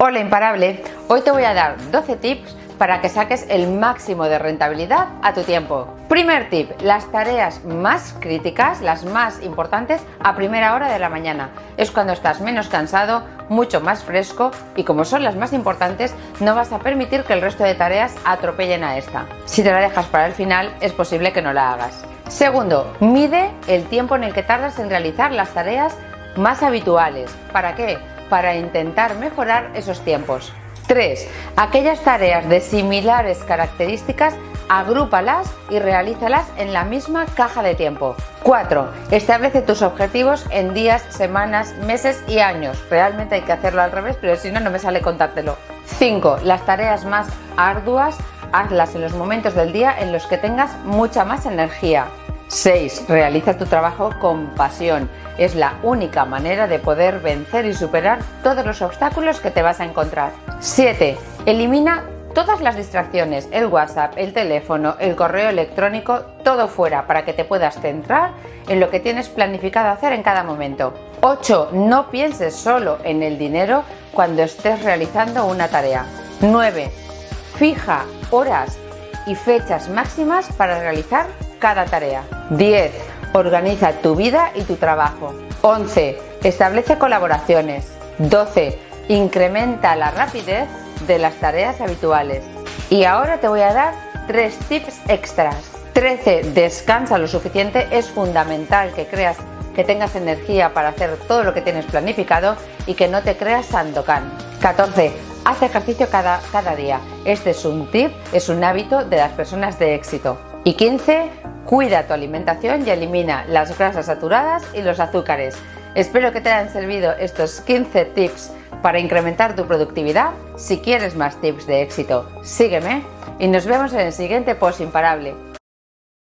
Hola imparable, hoy te voy a dar 12 tips para que saques el máximo de rentabilidad a tu tiempo. Primer tip, las tareas más críticas, las más importantes, a primera hora de la mañana. Es cuando estás menos cansado, mucho más fresco y como son las más importantes, no vas a permitir que el resto de tareas atropellen a esta. Si te la dejas para el final, es posible que no la hagas. Segundo, mide el tiempo en el que tardas en realizar las tareas más habituales. ¿Para qué? Para intentar mejorar esos tiempos. 3. Aquellas tareas de similares características, agrúpalas y realízalas en la misma caja de tiempo. 4. Establece tus objetivos en días, semanas, meses y años. Realmente hay que hacerlo al revés, pero si no, no me sale contártelo. 5. Las tareas más arduas, hazlas en los momentos del día en los que tengas mucha más energía. 6. Realiza tu trabajo con pasión. Es la única manera de poder vencer y superar todos los obstáculos que te vas a encontrar. 7. Elimina todas las distracciones, el WhatsApp, el teléfono, el correo electrónico, todo fuera para que te puedas centrar en lo que tienes planificado hacer en cada momento. 8. No pienses solo en el dinero cuando estés realizando una tarea. 9. Fija horas y fechas máximas para realizar cada tarea. 10. Organiza tu vida y tu trabajo. 11. Establece colaboraciones. 12. Incrementa la rapidez de las tareas habituales. Y ahora te voy a dar tres tips extras. 13. Descansa lo suficiente. Es fundamental que creas que tengas energía para hacer todo lo que tienes planificado y que no te creas Sandokan. 14. Haz ejercicio cada, cada día. Este es un tip, es un hábito de las personas de éxito. Y 15. Cuida tu alimentación y elimina las grasas saturadas y los azúcares. Espero que te hayan servido estos 15 tips para incrementar tu productividad. Si quieres más tips de éxito, sígueme y nos vemos en el siguiente post imparable.